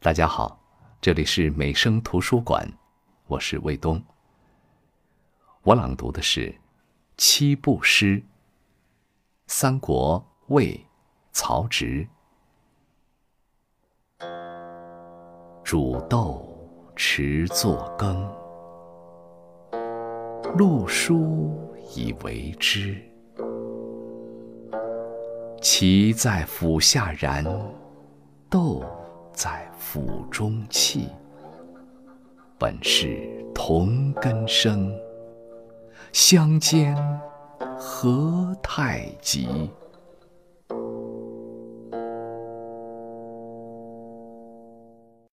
大家好，这里是美声图书馆，我是卫东。我朗读的是七步诗。三国魏曹植。煮豆持作羹，漉菽以为汁。萁在釜下燃，豆在釜中泣。本是同根生，相煎何太急。